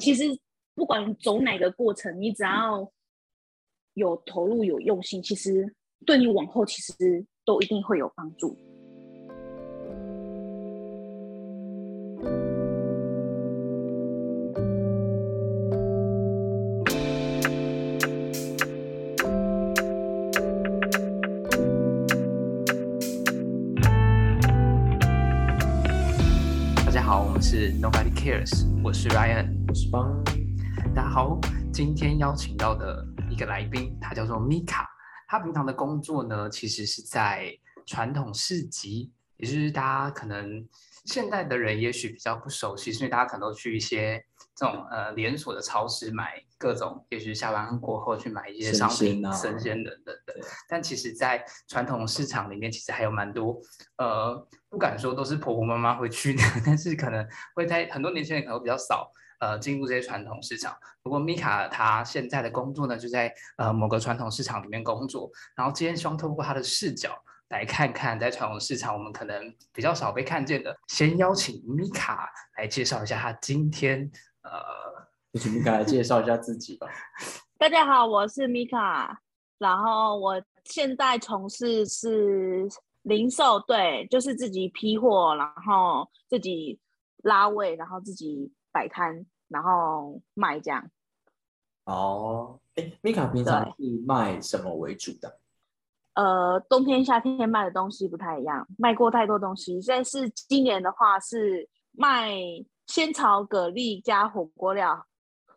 其实不管走哪个过程，你只要有投入、有用心，其实对你往后其实都一定会有帮助。大家好，我们是 Nobody Cares，我是 Ryan，我是邦。大家好，今天邀请到的一个来宾，他叫做 Mika。他平常的工作呢，其实是在传统市集，也就是大家可能现代的人也许比较不熟悉，所以大家可能都去一些这种呃连锁的超市买各种，也许下班过后去买一些商品、生鲜等等的。但其实，在传统市场里面，其实还有蛮多呃，不敢说都是婆婆妈妈会去的，但是可能会在很多年轻人可能会比较少。呃，进入这些传统市场。不过米卡他现在的工作呢，就在呃某个传统市场里面工作。然后今天希望透过他的视角来看看，在传统市场我们可能比较少被看见的。先邀请米卡来介绍一下他今天呃，请你来介绍一下自己吧。大家好，我是 Mika，然后我现在从事是零售，对，就是自己批货，然后自己拉位，然后自己摆摊，然后卖这样。哦，哎，米卡平常是卖什么为主的？呃，冬天、夏天卖的东西不太一样，卖过太多东西。现在是今年的话是卖仙草蛤蜊加火锅料，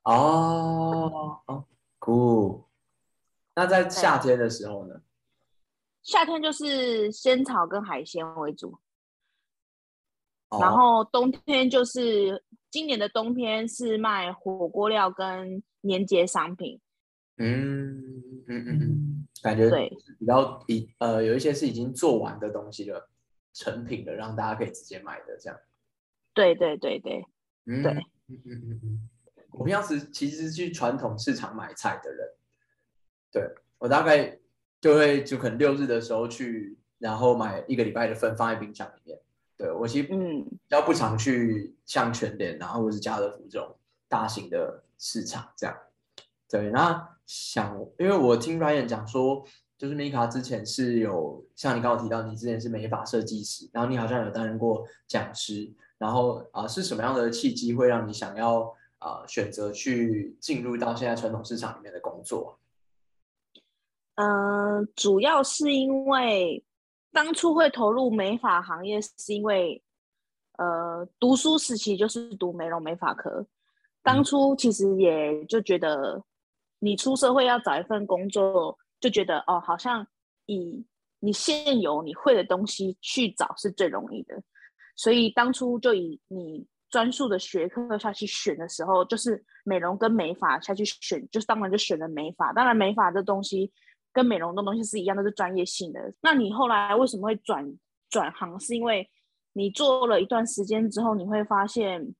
哦哦，酷。那在夏天的时候呢？夏天就是仙草跟海鲜为主。哦然后冬天就是今年的冬天是卖火锅料跟年节商品，嗯嗯嗯嗯，感觉对比较已呃有一些是已经做完的东西了，成品的，让大家可以直接买的这样。对对对对，嗯，对嗯嗯嗯嗯。我平常时其实是去传统市场买菜的人，对我大概就会就可能六日的时候去，然后买一个礼拜的份放在冰箱里面。对我其实嗯比较不常去像全联啊，或者是家乐福这种大型的市场这样。对，那想因为我听 Ryan 讲说，就是 Mika 之前是有像你刚刚提到，你之前是美发设计师，然后你好像有担任过讲师，然后啊、呃是什么样的契机会让你想要啊、呃选择去进入到现在传统市场里面的工作？嗯、主要是因为当初会投入美发行业，是因为呃读书时期就是读美容美发科，当初其实也就觉得你出社会要找一份工作，就觉得哦好像以你现有你会的东西去找是最容易的，所以当初就以你专属的学科下去选的时候，就是美容跟美发下去选，就是当然就选了美发。当然美发这东西跟美容的东西是一样，都是专业性的。那你后来为什么会转转行？是因为你做了一段时间之后，你会发现，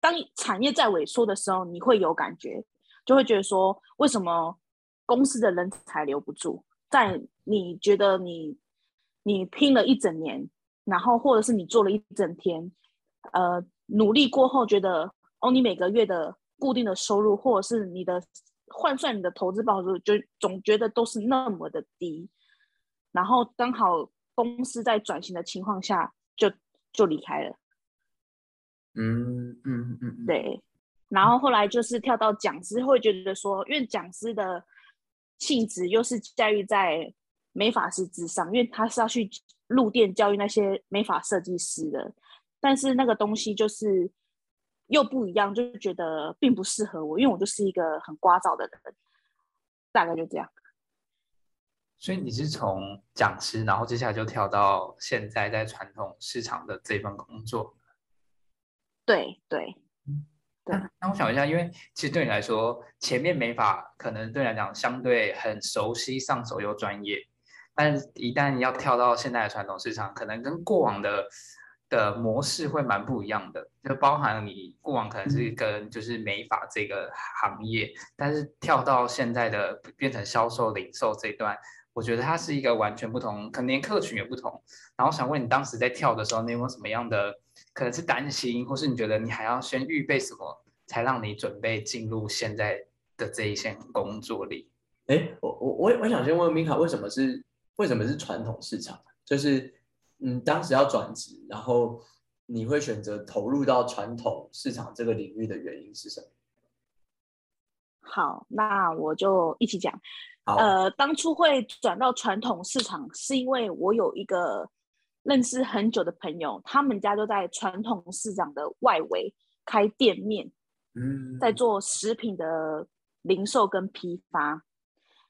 当产业在萎缩的时候，你会有感觉，就会觉得说，为什么公司的人才留不住？在你觉得你你拼了一整年，然后或者是你做了一整天，呃，努力过后觉得哦，你每个月的固定的收入，或者是你的换算你的投资报酬，就总觉得都是那么的低，然后刚好公司在转型的情况下，就就离开了。嗯嗯嗯嗯，对，然后后来就是跳到讲师，会觉得说，因为讲师的性质又是驾驭在美发师之上，因为他是要去入店教育那些美发设计师的，但是那个东西就是又不一样，就觉得并不适合我，因为我就是一个很聒噪的人，大概就这样。所以你是从讲师，然后接下来就跳到现在在传统市场的这份工作。对对，对那那我想一下，因为其实对你来说，前面美法可能对你来讲相对很熟悉、上手又专业，但是一旦要跳到现在的传统市场，可能跟过往的的模式会蛮不一样的，就包含你过往可能是跟就是美发这个行业，但是跳到现在的变成销售、零售这一段，我觉得它是一个完全不同，可能连客群也不同。然后想问你当时在跳的时候，你有没有什么样的可能是担心，或是你觉得你还要先预备什么才让你准备进入现在的这一线工作里？哎，我我我我想先问米卡，为什么是为什么是传统市场？就是嗯，当时要转职，然后你会选择投入到传统市场这个领域的原因是什么？好，那我就一起讲。呃，当初会转到传统市场，是因为我有一个认识很久的朋友，他们家就在传统市场的外围开店面，嗯，在做食品的零售跟批发。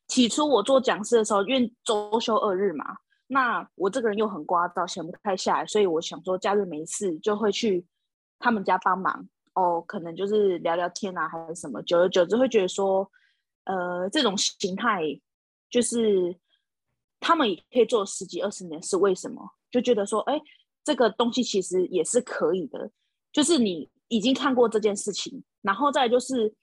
起初我做讲师的时候，因为周休二日嘛，那我这个人又很聒噪，闲不太下来，所以我想说假日没事就会去他们家帮忙。哦，可能就是聊聊天啊，还是什么，久而久之会觉得说，呃，这种形态就是他们也可以做十几二十年，是为什么？就觉得说，哎，这个东西其实也是可以的，就是你已经看过这件事情，然后再就是，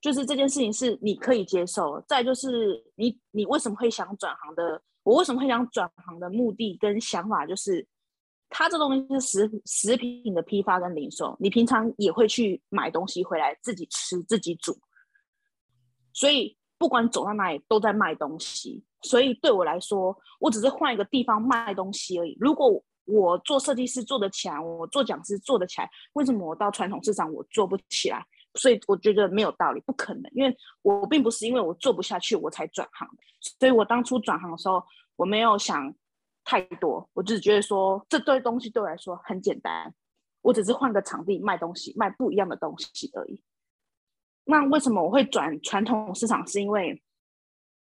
就是这件事情是你可以接受，再就是你你为什么会想转行的？我为什么会想转行的目的跟想法就是。它这东西是食食品的批发跟零售，你平常也会去买东西回来自己吃自己煮，所以不管走到哪里都在卖东西。所以对我来说，我只是换一个地方卖东西而已。如果我做设计师做得起来，我做讲师做得起来，为什么我到传统市场我做不起来？所以我觉得没有道理，不可能，因为我并不是因为我做不下去我才转行所以我当初转行的时候，我没有想。太多，我只觉得说这堆东西对我来说很简单，我只是换个场地卖东西，卖不一样的东西而已。那为什么我会转传统市场？是因为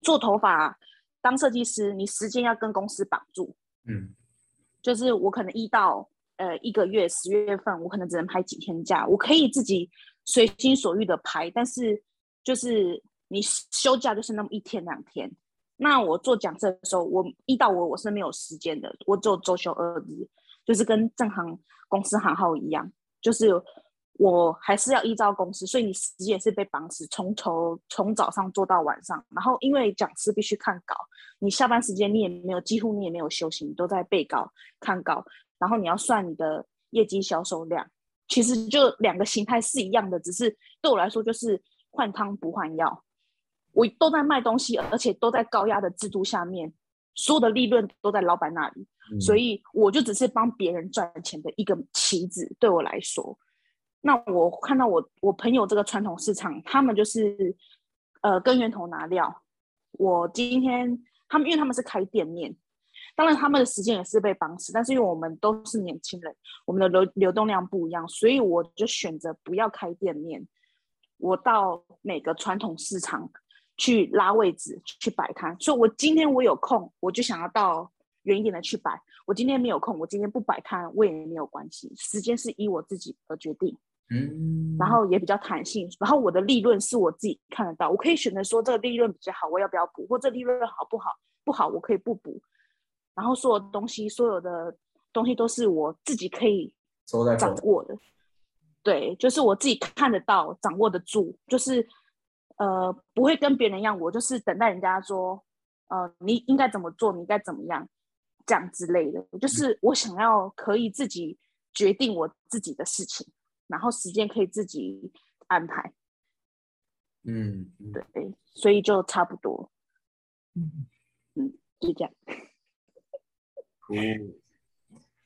做头发当设计师，你时间要跟公司绑住，嗯，就是我可能一到呃一个月十月份，我可能只能拍几天假，我可以自己随心所欲的拍，但是就是你休假就是那么一天两天。那我做讲师的时候，我一到我我是没有时间的，我只有周休二日，就是跟正行公司行号一样，就是我还是要依照公司，所以你时间是被绑死，从头从早上做到晚上。然后因为讲师必须看稿，你下班时间你也没有，几乎你也没有休息，你都在背稿看稿，然后你要算你的业绩销售量，其实就两个形态是一样的，只是对我来说就是换汤不换药。我都在卖东西，而且都在高压的制度下面，所有的利润都在老板那里，所以我就只是帮别人赚钱的一个棋子。对我来说，那我看到我我朋友这个传统市场，他们就是呃跟源头拿料。我今天他们因为他们是开店面，当然他们的时间也是被绑死，但是因为我们都是年轻人，我们的流流动量不一样，所以我就选择不要开店面，我到每个传统市场。去拉位置，去摆摊。所以，我今天我有空，我就想要到远一点的去摆。我今天没有空，我今天不摆摊，我也没有关系。时间是依我自己而决定，嗯，然后也比较弹性。然后我的利润是我自己看得到，我可以选择说这个利润比较好，我要不要补？或这利润好不好？不好，我可以不补。然后所有东西，所有的东西都是我自己可以掌握的。对，就是我自己看得到、掌握得住，就是。呃，不会跟别人一样，我就是等待人家说，呃，你应该怎么做，你应该怎么样，这样之类的。就是我想要可以自己决定我自己的事情，然后时间可以自己安排。嗯，对，所以就差不多。嗯嗯，就这样。哦，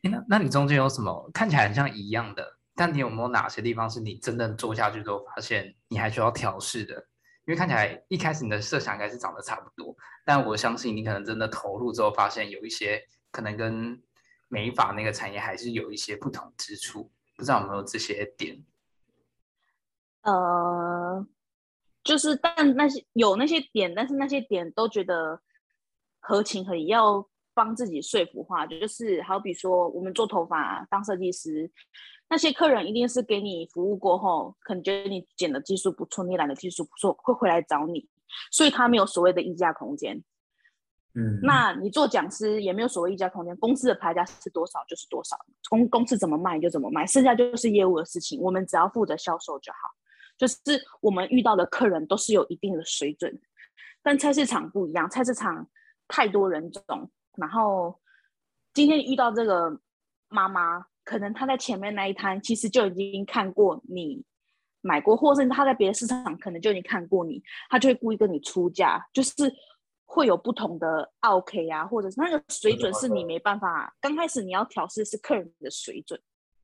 那那你中间有什么看起来很像一样的？但你有没有哪些地方是你真的做下去之后发现你还需要调试的？因为看起来一开始你的设想应该是长得差不多，但我相信你可能真的投入之后，发现有一些可能跟美发那个产业还是有一些不同之处，不知道有没有这些点？呃，就是但那些有那些点，但是那些点都觉得合情合理，要帮自己说服化，就是好比说我们做头发当设计师。那些客人一定是给你服务过后，可能觉得你剪的技术不错，你染的技术不错，会回来找你，所以他没有所谓的溢价空间。嗯，那你做讲师也没有所谓溢价空间，公司的牌价是多少就是多少，公公司怎么卖就怎么卖，剩下就是业务的事情，我们只要负责销售就好。就是我们遇到的客人都是有一定的水准，但菜市场不一样，菜市场太多人种，然后今天遇到这个妈妈。可能她在前面那一摊，其实就已经看过你买过，或者是她在别的市场可能就已经看过你，她就会故意跟你出价，就是会有不同的 OK 啊，或者是那个水准是你没办法。刚开始你要调试是客人的水准，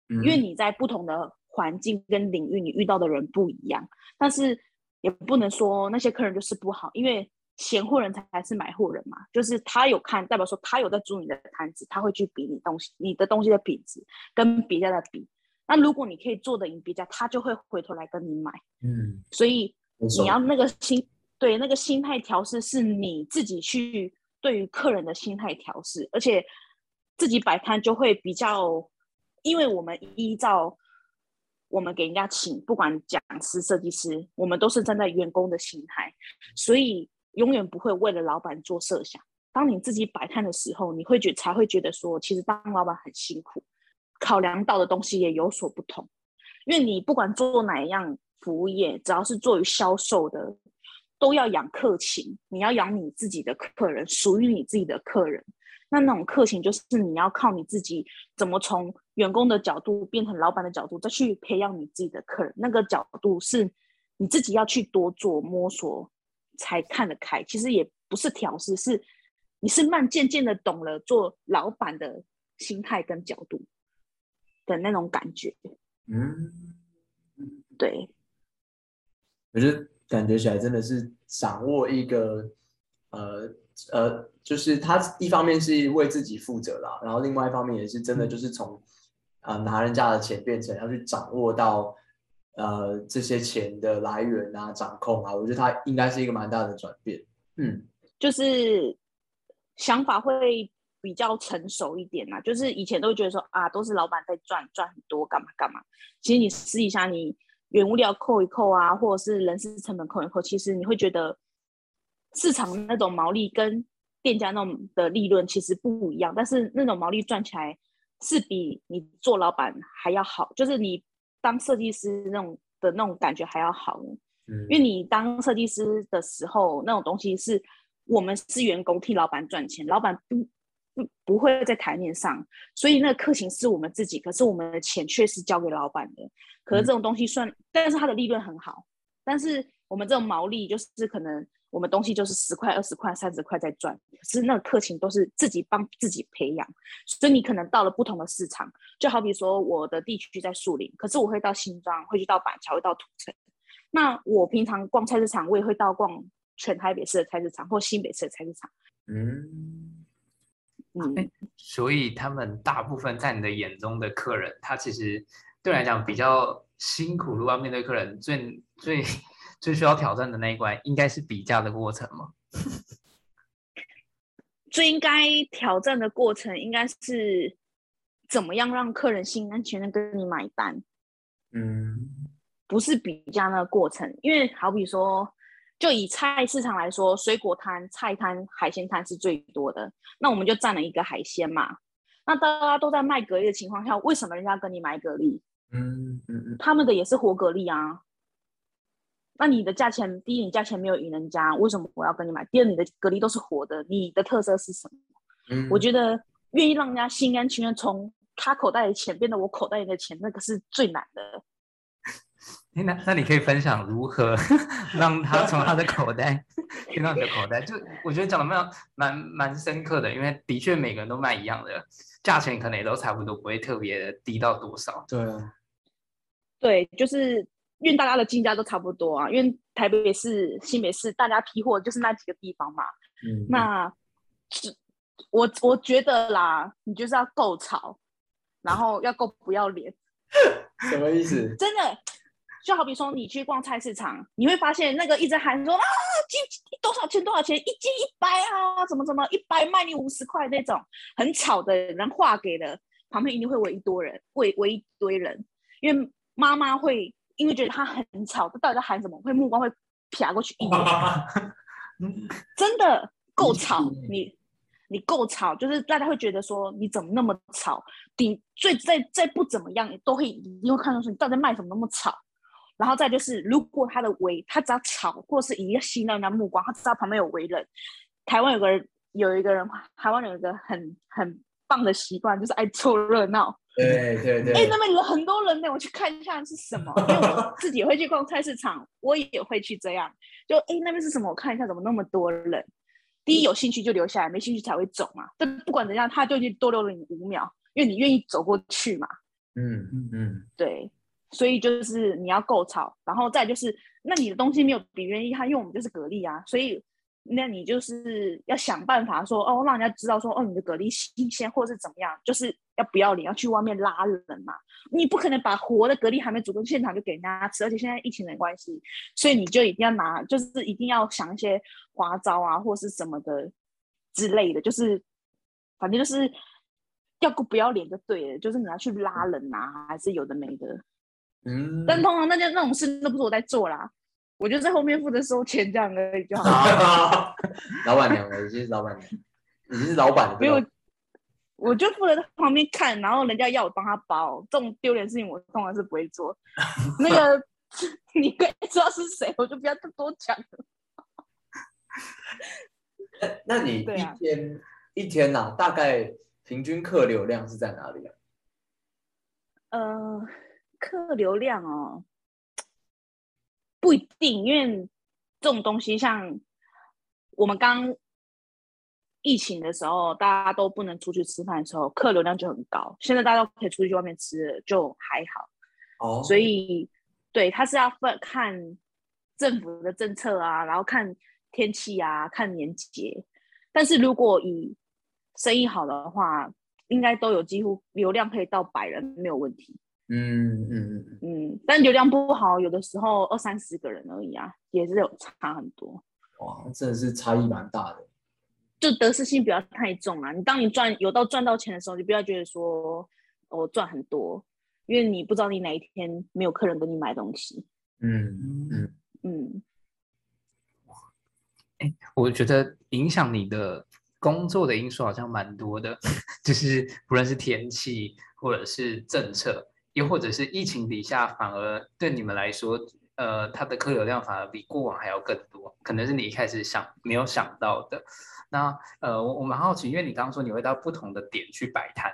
因为你在不同的环境跟领域，你遇到的人不一样。但是也不能说那些客人就是不好，因为闲货人才是买货人嘛，就是他有看，代表说他有在租你的摊子，他会去比你东西，你的东西的品质跟别家的比。那如果你可以做的赢别家，他就会回头来跟你买。嗯，所以你要那个心，对那个心态调试，是你自己去对于客人的心态调试，而且自己摆摊就会比较，因为我们依照我们给人家请，不管讲师、设计师，我们都是站在员工的心态，所以永远不会为了老板做设想。当你自己摆摊的时候，你会觉才会觉得说，其实当老板很辛苦。考量到的东西也有所不同，因为你不管做哪一样服务业，只要是做于销售的，都要养客情，你要养你自己的客人，属于你自己的客人。那那种客情，就是你要靠你自己怎么从员工的角度变成老板的角度，再去培养你自己的客人。那个角度是你自己要去多做摸索才看得开。其实也不是调试，是你是慢渐渐的懂了做老板的心态跟角度。的那种感觉，嗯，对，我觉得感觉起来真的是掌握一个，呃呃，就是他一方面是为自己负责啦，然后另外一方面也是真的就是从啊拿人家的钱变成要去掌握到呃这些钱的来源啊掌控啊，我觉得他应该是一个蛮大的转变，嗯，就是想法会。比较成熟一点呐，就是以前都会觉得说啊，都是老板在赚赚很多，干嘛干嘛。其实你试一下，你原物料扣一扣啊，或者是人事成本扣一扣，其实你会觉得市场那种毛利跟店家那种的利润其实不一样，但是那种毛利赚起来是比你做老板还要好，就是你当设计师那种的那种感觉还要好。嗯，因为你当设计师的时候，那种东西是我们是员工替老板赚钱，老板不。不不会在台面上，所以那个客情是我们自己，可是我们的钱却是交给老板的。可是这种东西算，但是它的利润很好。但是我们这种毛利就是可能我们东西就是十块、二十块、三十块在赚，可是那个客情都是自己帮自己培养。所以你可能到了不同的市场，就好比说我的地区在树林，可是我会到新庄，会去到板桥，会到土城。那我平常逛菜市场，我也会到逛全台北市的菜市场或新北市的菜市场。嗯。嗯，所以他们大部分在你的眼中的客人，他其实对来讲比较辛苦。如果要面对客人，最最最需要挑战的那一关，应该是比价的过程吗？最应该挑战的过程，应该是怎么样让客人心甘情愿跟你买单？嗯，不是比价那个过程，因为好比说。就以菜市场来说，水果摊、菜摊、海鲜摊是最多的，那我们就占了一个海鲜嘛。那大家都在卖蛤蜊的情况下，为什么人家跟你买蛤蜊？嗯嗯嗯，他们的也是活蛤蜊啊。那你的价钱，第一，你价钱没有赢人家，为什么我要跟你买？第二，你的蛤蜊都是活的，你的特色是什么？嗯，我觉得愿意让人家心甘情愿从他口袋的钱变得我口袋里的钱，那个是最难的。那那你可以分享如何 让他从他的口袋变到你的口袋？就我觉得讲的蛮蛮蛮深刻的，因为的确每个人都卖一样的价钱，可能也都差不多，不会特别低到多少。对啊，对，就是因为大家的进价都差不多啊，因为台北市、新北市大家批货就是那几个地方嘛。嗯，那是我我觉得啦，你就是要够吵，然后要够不要脸。什么意思？真的。就好比说，你去逛菜市场，你会发现那个一直喊说啊，斤多少钱多少钱，一斤一百啊，怎么怎么一百卖你五十块那种，很吵的人话给了旁边一定会围一堆人，围围一堆人，因为妈妈会因为觉得他很吵，他到底在喊什么，会目光会瞟过去一眼，真的够吵，你你够吵，就是大家会觉得说你怎么那么吵，顶最再再不怎么样，你都会一定会看到说你到底卖什么那么吵。然后再就是，如果他的围，他只要吵，或是一吸引到人家目光，他知道旁边有围人。台湾有个人，有一个人，台湾有一个很很棒的习惯，就是爱凑热闹。对对对。哎，那边有很多人呢，我去看一下是什么。因为我 自己也会去逛菜市场，我也会去这样。就哎，那边是什么？我看一下，怎么那么多人？第一有兴趣就留下来，没兴趣才会走嘛。但不管怎样，他就去多留了你五秒，因为你愿意走过去嘛。嗯嗯嗯，对。所以就是你要够吵，然后再就是，那你的东西没有比别人厉害，因为我们就是格力啊，所以那你就是要想办法说，哦，让人家知道说，哦，你的蛤蜊新鲜或是怎么样，就是要不要脸，要去外面拉人嘛。你不可能把活的蛤蜊还没煮到现场就给人家吃，而且现在疫情的关系，所以你就一定要拿，就是一定要想一些花招啊，或是什么的之类的，就是反正就是要不不要脸就对了，就是你要去拉人啊，还是有的没的。嗯，但通常那件那种事都不是我在做啦，我就在后面负责收钱这样而已就好。老板娘了，已经是老板娘，已经是老板了。没有，我就负责在旁边看，然后人家要我帮他包，这种丢脸事情我通常是不会做。那个 你可以知道是谁，我就不要多讲了。那那你一天一天呐，大概平均客流量是在哪里啊？呃。客流量哦，不一定，因为这种东西像我们刚疫情的时候，大家都不能出去吃饭的时候，客流量就很高。现在大家都可以出去外面吃，就还好。哦，所以对，它是要分看政府的政策啊，然后看天气啊，看年节。但是如果以生意好的话，应该都有几乎流量可以到百人，没有问题。嗯嗯嗯嗯，但流量不好，有的时候二三十个人而已啊，也是有差很多。哇，真的是差异蛮大的。就得失心不要太重啊！你当你赚有到赚到钱的时候，你不要觉得说我赚很多，因为你不知道你哪一天没有客人跟你买东西。嗯嗯嗯。哎，我觉得影响你的工作的因素好像蛮多的，就是不论是天气或者是政策。又或者是疫情底下，反而对你们来说，呃，它的客流量反而比过往还要更多，可能是你一开始想没有想到的。那呃，我我蛮好奇，因为你刚刚说你会到不同的点去摆摊，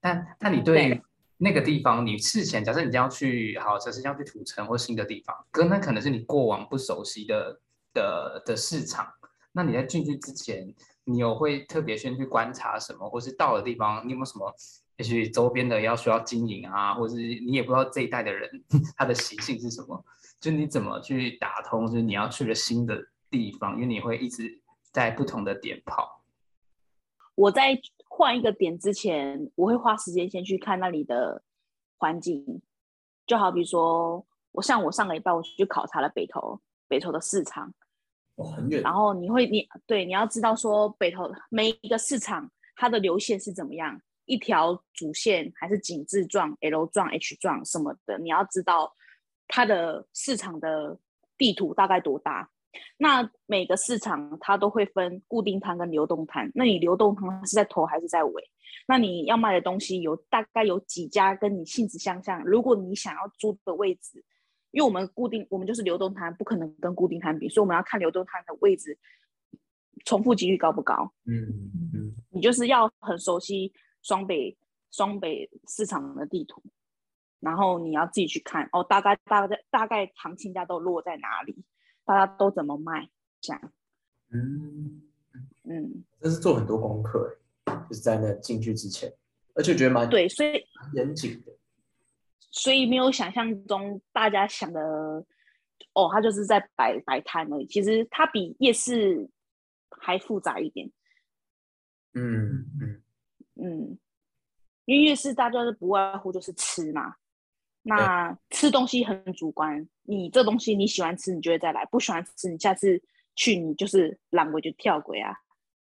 但但你对那个地方，你事前假设你将要去，好，假设要去土城或新的地方，可那可能是你过往不熟悉的的的市场，那你在进去之前，你有会特别先去观察什么，或是到的地方，你有没有什么？也许周边的要需要经营啊，或者是你也不知道这一代的人他的习性是什么，就你怎么去打通，就是你要去了新的地方，因为你会一直在不同的点跑。我在换一个点之前，我会花时间先去看那里的环境，就好比说，我像我上个礼拜我去考察了北投，北投的市场，哇，很远。然后你会你对你要知道说北投每一个市场它的流线是怎么样。一条主线还是井字状、L 状、H 状什么的，你要知道它的市场的地图大概多大。那每个市场它都会分固定摊跟流动摊。那你流动摊是在头还是在尾？那你要卖的东西有大概有几家跟你性质相像？如果你想要租的位置，因为我们固定我们就是流动摊，不可能跟固定摊比，所以我们要看流动摊的位置重复几率高不高。嗯嗯，你就是要很熟悉。双北双北市场的地图，然后你要自己去看哦，大概大概大概行情价都落在哪里，大家都怎么卖，这样。嗯嗯，这是做很多功课，就是在那进去之前，而且觉得蛮对，所以严谨的，所以没有想象中大家想的哦，他就是在摆摆摊而已，其实它比夜市还复杂一点。嗯嗯。嗯，因为夜市大家是不外乎就是吃嘛，那吃东西很主观，你这东西你喜欢吃，你就会再来；不喜欢吃，你下次去你就是懒鬼就跳鬼啊。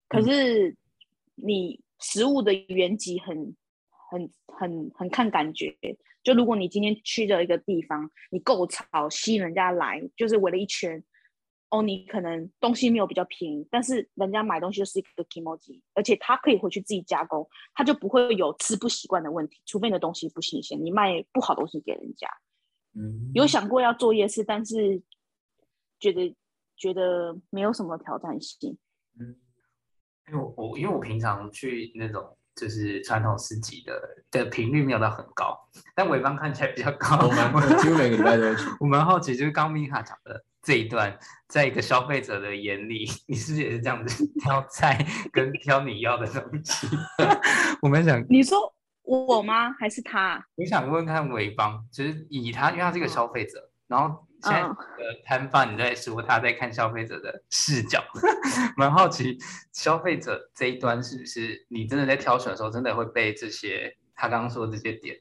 可是你食物的原籍很、很、很、很看感觉。就如果你今天去的一个地方，你够吵，吸引人家来，就是围了一圈。哦，你可能东西没有比较便宜，但是人家买东西就是一个 emoji，而且他可以回去自己加工，他就不会有吃不习惯的问题。除非你的东西不新鲜，你卖不好东西给人家。嗯，有想过要做夜市，但是觉得觉得没有什么挑战性。嗯，因为我因为我平常去那种就是传统市集的的频率没有到很高，但尾方看起来比较高。我蛮几乎 每个礼拜都去。我蛮好奇，就是刚米卡讲的这一段，在一个消费者的眼里，你是不是也是这样子挑菜跟挑你要的东西？我们想，你说我吗？还是他？我想问问看尾方，就是以他，因为他是一个消费者，然后现在嗯的摊贩你在说他在看消费者的视角，蛮好奇消费者这一端是不是你真的在挑选的时候，真的会被这些他刚刚说的这些点？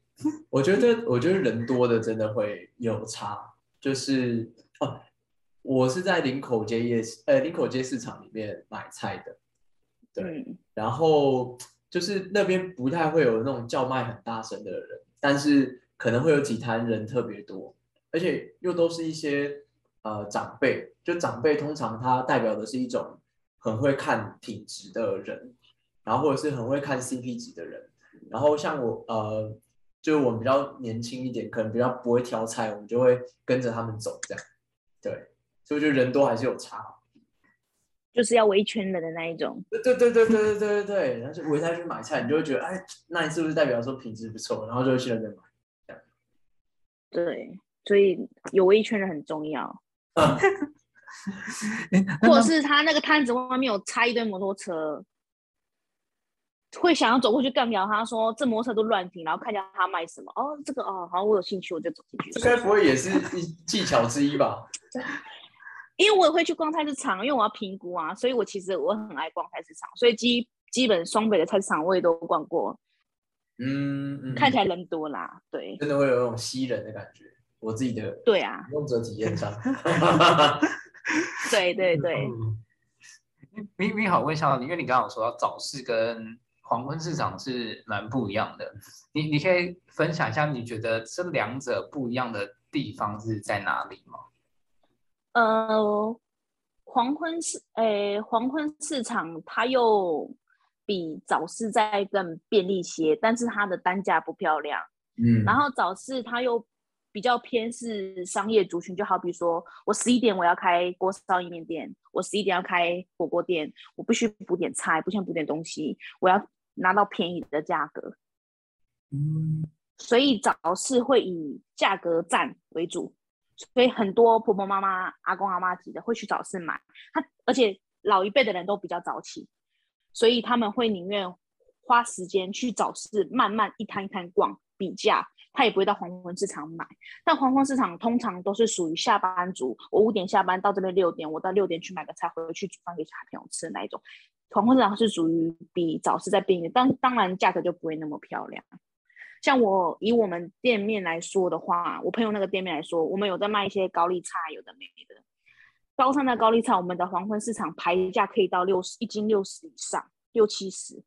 我觉得，我觉得人多的真的会有差，就是哦，我是在林口街夜市，呃，林口街市场里面买菜的，对，嗯。然后就是那边不太会有那种叫卖很大声的人，但是可能会有几摊人特别多，而且又都是一些呃长辈，就长辈通常他代表的是一种很会看品质的人，然后或者是很会看 CP 值的人，然后像我呃，就是我们比较年轻一点，可能比较不会挑菜，我们就会跟着他们走这样，对，所以我觉得人多还是有差。就是要围一圈人的那一种。对对对对对对对对对，然后就围在去买菜，你就会觉得，哎，那你是不是代表说品质不错？然后就会去那边买。对，所以有围一圈人很重要。嗯，或者是他那个摊子外面有插一堆摩托车，会想要走过去干掉他，说这摩托车都乱停，然后看一下他卖什么。哦，这个哦，好，我有兴趣，我就走进去。这该不会也是一技巧之一吧？因为我也会去逛菜市场，因为我要评估啊，所以我其实我很爱逛菜市场，所以基基本双北的菜市场我也都逛过，嗯嗯，看起来人多啦，对真的会有那种吸人的感觉。我自己的对啊，用者体验上，对 对对，嗯，你你好，问一下你，因为你刚刚有说到早市跟黄昏市场是蛮不一样的，你你可以分享一下，你觉得这两者不一样的地方是在哪里吗？呃，黄昏市，诶，黄昏市场它又比早市再更便利些，但是它的单价不漂亮。嗯。然后早市它又比较偏是商业族群，就好比说我十一点我要开锅烧意面店，我十一点要开火锅店，我必须补点菜，不想补点东西，我要拿到便宜的价格，嗯。所以早市会以价格战为主，所以很多婆婆妈妈、阿公阿妈级的会去早市买，他而且老一辈的人都比较早起，所以他们会宁愿花时间去早市慢慢一摊一摊逛比价，他也不会到黄昏市场买。但黄昏市场通常都是属于下班族，我五点下班到这边六点，我到六点去买个菜回去煮饭给小朋友吃的那一种。黄昏市场是属于比早市在便宜，但当然价格就不会那么漂亮。像我以我们店面来说的话，我朋友那个店面来说，我们有在卖一些高丽菜，有的没的。高山的高丽菜，我们的黄昏市场牌价可以到六十一斤六十以上，六七十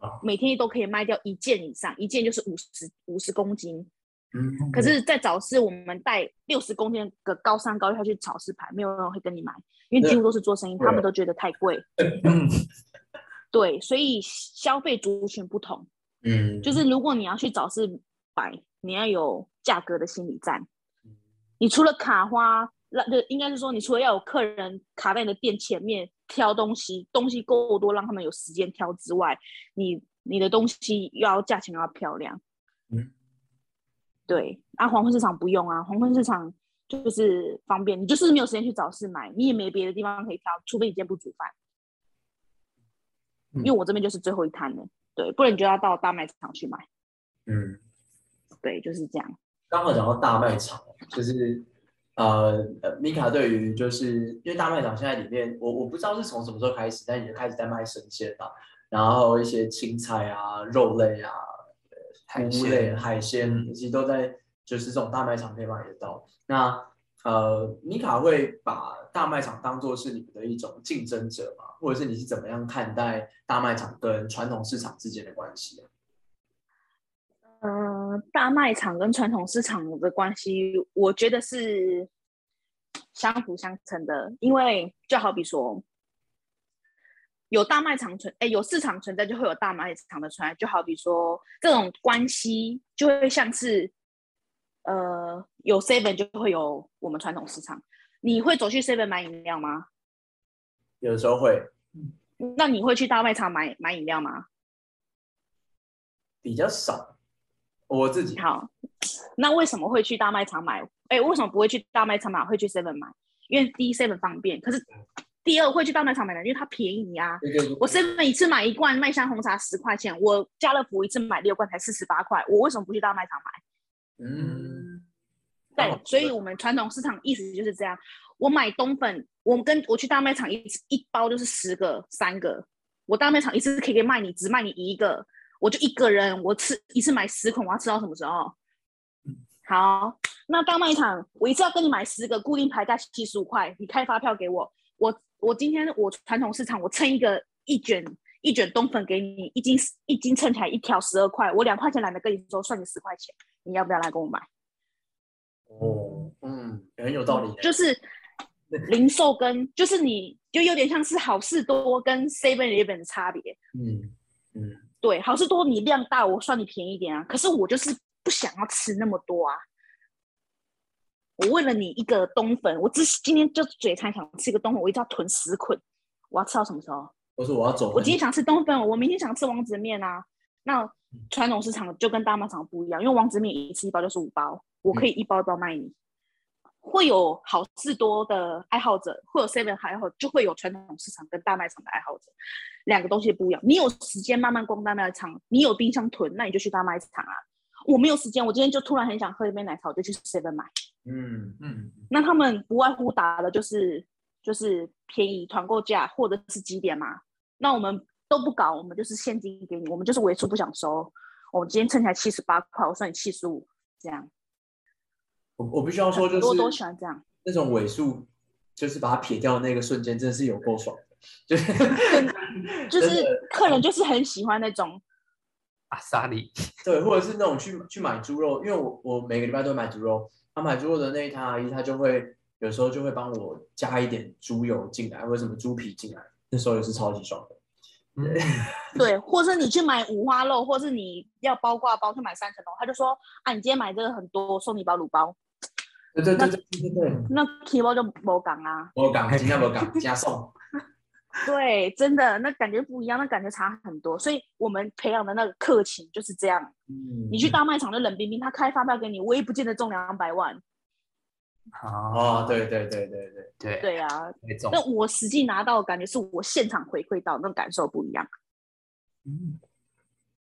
啊，每天都可以卖掉一件以上，一件就是五十五十公斤。嗯，可是，在早市我们带六十公斤的高山高丽菜去早市排，没有人会跟你买，因为几乎都是做生意，他们都觉得太贵。嗯，对，所以消费族群不同。嗯，就是如果你要去早市买，你要有价格的心理战。你除了卡花，那就应该是说，你除了要有客人卡在你的店前面挑东西，东西够多让他们有时间挑之外，你你的东西要价钱要漂亮。嗯，对。啊，黄昏市场不用啊，黄昏市场就是方便，你就是没有时间去早市买，你也没别的地方可以挑，除非你今天不煮饭。因为我这边就是最后一摊了，对，不然你就要到大卖场去买。嗯，对，就是这样。刚好讲到大卖场，就是呃呃，米卡对于就是因为大卖场现在里面，我我不知道是从什么时候开始，但已经开始在卖生鲜了，然后一些青菜啊、肉类啊、呃海菇类、海鲜，嗯其实都在就是这种大卖场可以买得到。那呃，尼卡会把大卖场当做是你们的一种竞争者吗？或者是你是怎么样看待大卖场跟传统市场之间的关系啊？呃，大卖场跟传统市场的关系，我觉得是相辅相成的。因为就好比说，有大卖场存，哎，有市场存在，就会有大卖场的存在。就好比说，这种关系就会像是，呃，有 seven 就会有我们传统市场。你会走去 seven 买饮料吗？有的时候会，那你会去大卖场买买饮料吗？比较少，我自己好，那为什么会去大卖场买？哎，为什么不会去大卖场买？会去 Seven 买？因为第一 Seven 方便，可是第二会去大卖场买的，因为它便宜啊。对对对我 Seven 一次买一罐麦香红茶十块钱，我家乐福一次买六罐才四十八块，我为什么不去大卖场买？嗯，对，所以我们传统市场意思就是这样。我买冬粉，我跟我去大卖场一次一包就是十个、三个，我大卖场一次可以卖你只卖你一个，我就一个人，我吃一次买十捆，我要吃到什么时候？好，那大卖场我一次要跟你买十个，固定牌价七十五块，你开发票给我，我我今天我传统市场我称一个一卷一卷冬粉给你，一斤一斤称起来一条十二块，我两块钱懒得跟你说，算你十块钱，你要不要来跟我买？哦，嗯，很有道理。就是零售跟就是你就有点像是好事多跟 Seven Eleven 的差别。嗯嗯，对，好事多你量大，我算你便宜一点啊。可是我就是不想要吃那么多啊。我为了你一个冬粉，我只是今天就嘴馋想吃一个冬粉，我一定要囤十捆。我要吃到什么时候？我说我要走，我今天想吃冬粉，我明天想吃王子面啊。那传统市场就跟大卖场不一样，因为王子面一次一包就是五包，我可以一包一包卖你。会有好事多的爱好者，会有 Seven 爱好，就会有传统市场跟大卖场的爱好者，两个东西不一样。你有时间慢慢逛大卖场，你有冰箱囤，那你就去大卖场啊。我没有时间，我今天就突然很想喝一杯奶茶，我就去 Seven 买。嗯嗯，那他们不外乎打的就是就是便宜团购价或者是几点嘛。那我们都不搞，我们就是现金给你，我们就是尾数不想收。我今天称起来七十八块，我算你七十五，这样。我我必须要说，就是多都是喜欢这样，那种尾数，就是把它撇掉的那个瞬间，真的是有够爽的，就是就是客人就是很喜欢那种，阿萨里，对，或者是那种去去买猪肉，因为我我每个礼拜都会买猪肉，他买猪肉的那一摊阿姨，她就会有时候就会帮我加一点猪油进来，或者什么猪皮进来，那时候也是超级爽的。嗯，对，或是你去买五花肉，或是你要包挂包去买三层楼，他就说啊，你今天买这个很多，送你一包卤包，对对对对对对对，那 K 包就无讲啊。无港今天无港加送，对，真的那感觉不一样，那感觉差很多。所以我们培养的那个客情就是这样。嗯你去大卖场就冷冰冰，他开发票给你，我也不见得中两百万。哦，对对对对对，对。对啊，那我实际拿到的感觉是我现场回馈到那种感受不一样。嗯。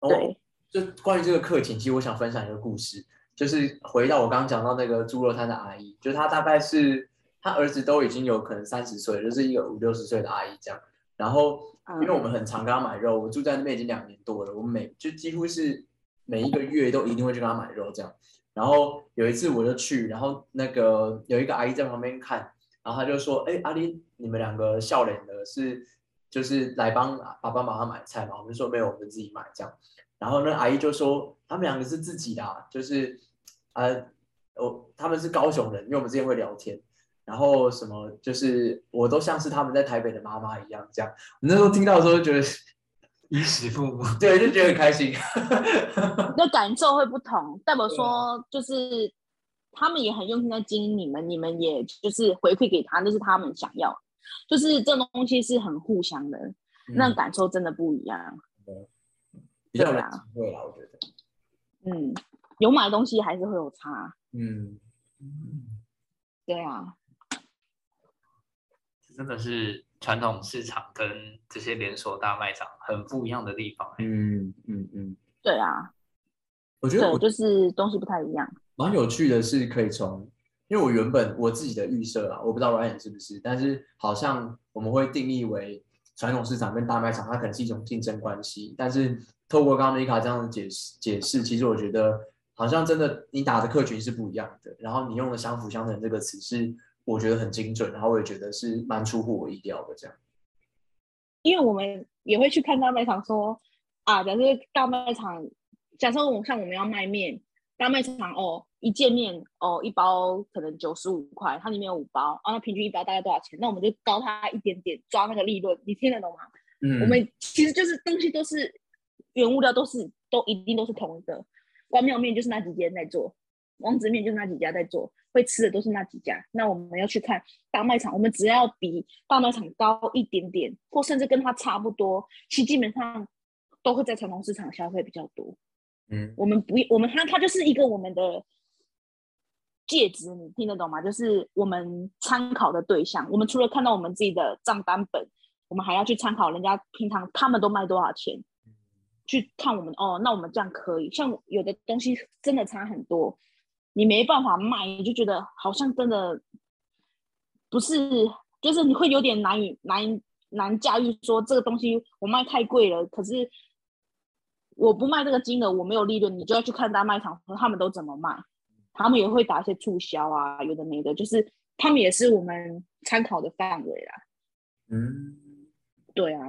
哦对，就关于这个客情，其实我想分享一个故事，就是回到我刚刚讲到那个猪肉摊的阿姨，就是她大概是她儿子都已经有可能三十岁，就是一个五六十岁的阿姨这样。然后因为我们很常跟她买肉，我住在那边已经两年多了，我们每就几乎是每一个月都一定会去跟她买肉这样。然后有一次我就去，然后那个有一个阿姨在旁边看，然后她就说：“哎，阿丽，你们两个笑脸的是就是来帮爸爸妈妈买菜嘛？”我们就说没有，我们自己买这样。然后那阿姨就说他们两个是自己的、就是呃，我他们是高雄人，因为我们之前会聊天。然后什么就是我都像是他们在台北的妈妈一样，这样。我那时候听到的时候就觉得，衣食父母，对，就觉得很开心。那感受会不同，代表说就是他们也很用心在经营你们，你们也就是回馈给他，那是他们想要，就是这东西是很互相的，那感受真的不一样。比较难对啊会啦，我觉得。嗯，有买东西还是会有差，嗯，对啊，真的是传统市场跟这些连锁大卖场很不一样的地方、欸。嗯嗯嗯，对啊，我觉得我，就是东西不太一样。蛮有趣的是，可以从，因为我原本我自己的预设啊，我不知道 Ryan 是不是，但是好像我们会定义为传统市场跟大卖场，它可能是一种竞争关系。但是透过刚刚 Mika 这样的解释解释，其实我觉得好像真的你打的客群是不一样的，然后你用的相辅相成这个词是我觉得很精准，然后我也觉得是蛮出乎我意料的这样。因为我们也会去看大卖场说啊，假设大卖场，假设我们像我们要卖面，大卖场哦，一件面哦，一包可能九十五块，它里面有五包，啊，那平均一包大概多少钱？那我们就高它一点点，抓那个利润，你听得懂吗？嗯我们其实就是东西都是原物料都是都一定都是同一个，关庙面就是那几间在做，王子面就是那几家在做，会吃的都是那几家。那我们要去看大卖场，我们只要比大卖场高一点点，或甚至跟它差不多，其实基本上都会在传统市场消费比较多。嗯我们不，我们它它就是一个我们的戒指，你听得懂吗？就是我们参考的对象。我们除了看到我们自己的账单本，我们还要去参考人家平常他们都卖多少钱，去看我们哦，那我们这样可以。像有的东西真的差很多，你没办法卖，你就觉得好像真的不是，就是你会有点难以难以难驾驭，说这个东西我卖太贵了，可是我不卖这个金额，我没有利润，你就要去看大卖场说他们都怎么卖，他们也会打一些促销啊，有的没的，就是他们也是我们参考的范围啦。嗯，对啊，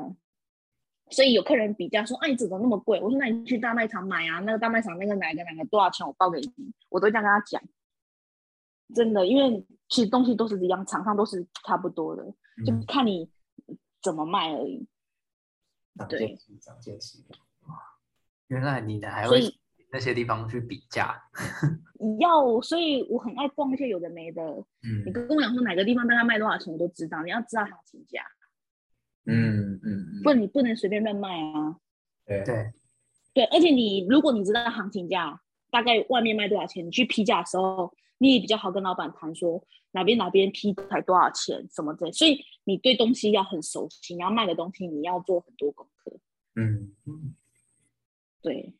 所以有客人比价说：“哎，你怎么那么贵？”我说：“那你去大卖场买啊，那个大卖场那个哪个哪个多少钱，我报给你。”我都这样跟他讲。真的，因为其实东西都是一样，厂商都是差不多的，就嗯看你怎么卖而已。对长见识。原来你的还会那些地方去比价，要，所以我很爱逛一些有的没的。嗯你嗯跟我讲说哪个地方大概卖多少钱，我都知道。你要知道行情价，嗯嗯嗯，不你不能随便乱卖啊。对对，对，而且你如果你知道行情价，大概外面卖多少钱，你去批价的时候，你也比较好跟老板谈说哪边哪边批才多少钱什么的。所以你对东西要很熟悉，你要卖的东西你要做很多功课。嗯对，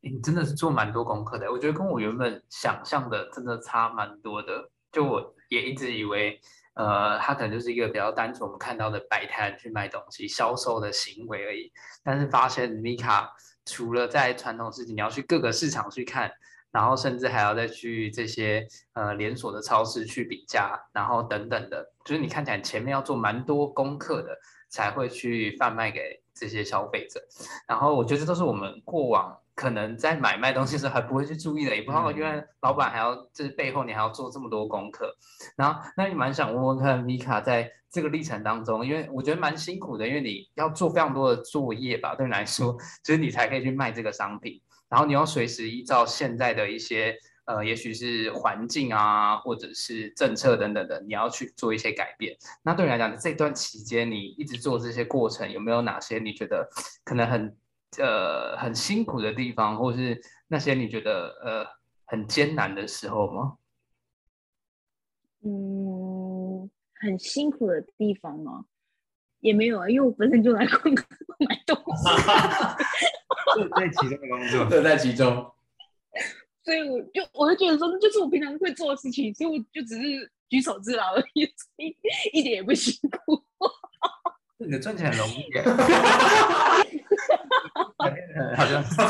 你真的是做蛮多功课的，我觉得跟我原本想象的真的差蛮多的。就我也一直以为，呃，它可能就是一个比较单纯我们看到的摆摊去卖东西、销售的行为而已。但是发现米卡除了在传统市集，你要去各个市场去看，然后甚至还要再去这些呃连锁的超市去比价，然后等等的，就是你看起来前面要做蛮多功课的，才会去贩卖给这些消费者。然后我觉得这都是我们过往可能在买卖东西的时候还不会去注意的，也不知道原来老板还要这背后你还要做这么多功课。然后那你蛮想问问看米卡在这个历程当中，因为我觉得蛮辛苦的，因为你要做非常多的作业吧，对你来说，就是你才可以去卖这个商品，然后你要随时依照现在的一些。呃，也许是环境啊，或者是政策等等的，你要去做一些改变。那对你来讲，这段期间你一直做这些过程，有没有哪些你觉得可能很呃很辛苦的地方，或是那些你觉得呃很艰难的时候吗？嗯，很辛苦的地方吗？也没有啊，因为我本身就来逛买东西，乐在其中的工作。乐在其中。所以我就我就觉得说，那就是我平常会做的事情，所以我就只是举手之劳而已，一点也不辛苦。你的赚钱很容易耶，好像是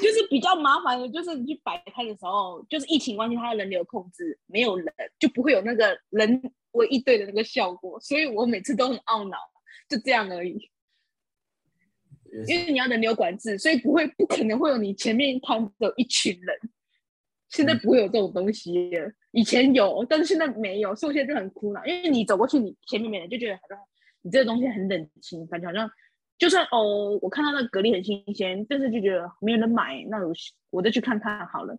就是比较麻烦的，就是你去摆摊的时候，就是疫情关系，它的人流控制没有人，就不会有那个人为一堆的那个效果，所以我每次都很懊恼，就这样而已。因为你要人流管制，所以不会不可能会有你前面摊的一群人。现在不会有这种东西了，以前有，但是现在没有，所以我现在就很苦恼。因为你走过去，你前面没人，就觉得好像你这个东西很冷清，感觉好像就算哦，我看到那个蛤蜊很新鲜，但是就觉得没有人买，那我我再去看看好了。